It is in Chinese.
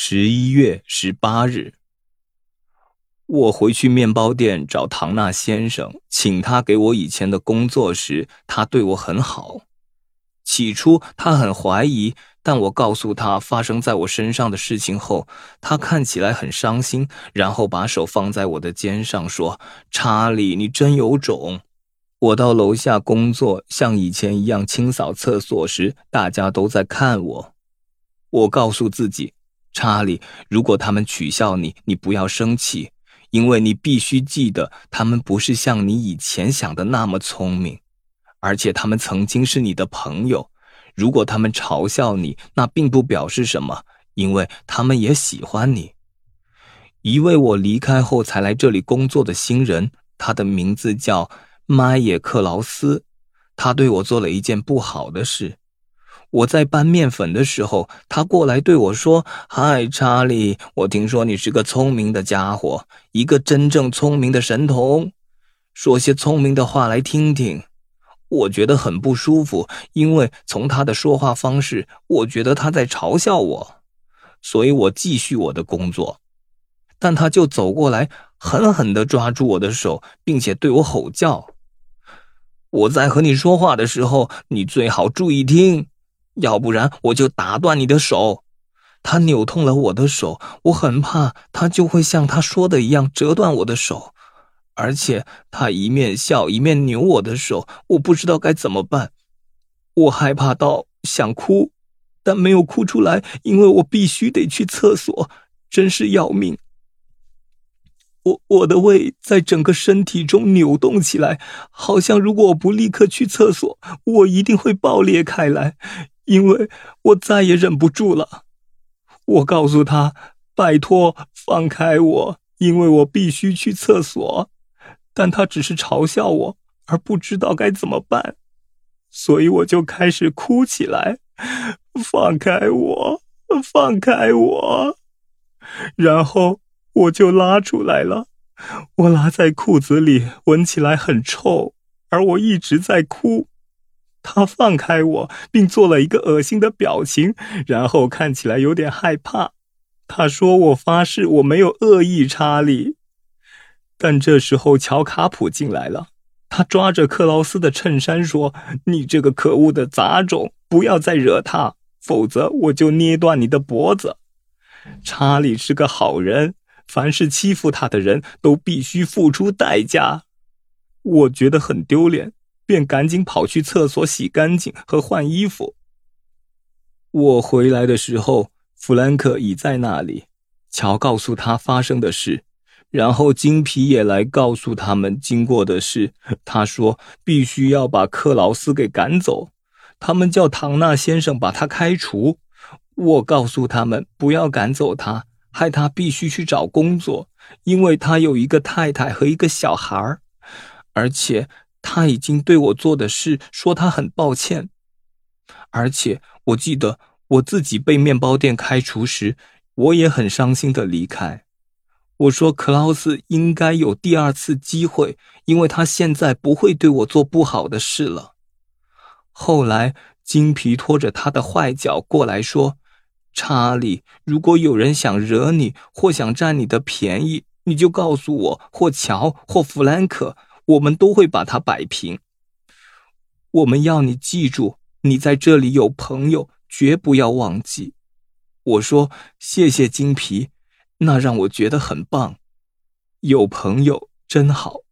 十一月十八日，我回去面包店找唐纳先生，请他给我以前的工作时，他对我很好。起初他很怀疑，但我告诉他发生在我身上的事情后，他看起来很伤心，然后把手放在我的肩上说：“查理，你真有种。”我到楼下工作，像以前一样清扫厕所时，大家都在看我。我告诉自己。查理，如果他们取笑你，你不要生气，因为你必须记得，他们不是像你以前想的那么聪明，而且他们曾经是你的朋友。如果他们嘲笑你，那并不表示什么，因为他们也喜欢你。一位我离开后才来这里工作的新人，他的名字叫麦耶克劳斯，他对我做了一件不好的事。我在搬面粉的时候，他过来对我说：“嗨，查理，我听说你是个聪明的家伙，一个真正聪明的神童，说些聪明的话来听听。”我觉得很不舒服，因为从他的说话方式，我觉得他在嘲笑我，所以我继续我的工作。但他就走过来，狠狠地抓住我的手，并且对我吼叫：“我在和你说话的时候，你最好注意听。”要不然我就打断你的手。他扭痛了我的手，我很怕他就会像他说的一样折断我的手。而且他一面笑一面扭我的手，我不知道该怎么办。我害怕到想哭，但没有哭出来，因为我必须得去厕所，真是要命。我我的胃在整个身体中扭动起来，好像如果我不立刻去厕所，我一定会爆裂开来。因为我再也忍不住了，我告诉他：“拜托，放开我，因为我必须去厕所。”但他只是嘲笑我，而不知道该怎么办，所以我就开始哭起来：“放开我，放开我！”然后我就拉出来了，我拉在裤子里，闻起来很臭，而我一直在哭。他放开我，并做了一个恶心的表情，然后看起来有点害怕。他说：“我发誓我没有恶意，查理。”但这时候乔卡普进来了，他抓着克劳斯的衬衫说：“你这个可恶的杂种，不要再惹他，否则我就捏断你的脖子。”查理是个好人，凡是欺负他的人都必须付出代价。我觉得很丢脸。便赶紧跑去厕所洗干净和换衣服。我回来的时候，弗兰克已在那里。乔告诉他发生的事，然后金皮也来告诉他们经过的事。他说必须要把克劳斯给赶走，他们叫唐纳先生把他开除。我告诉他们不要赶走他，害他必须去找工作，因为他有一个太太和一个小孩儿，而且。他已经对我做的事说他很抱歉，而且我记得我自己被面包店开除时，我也很伤心的离开。我说克劳斯应该有第二次机会，因为他现在不会对我做不好的事了。后来金皮拖着他的坏脚过来说：“查理，如果有人想惹你或想占你的便宜，你就告诉我，或乔，或弗兰克。”我们都会把它摆平。我们要你记住，你在这里有朋友，绝不要忘记。我说谢谢金皮，那让我觉得很棒。有朋友真好。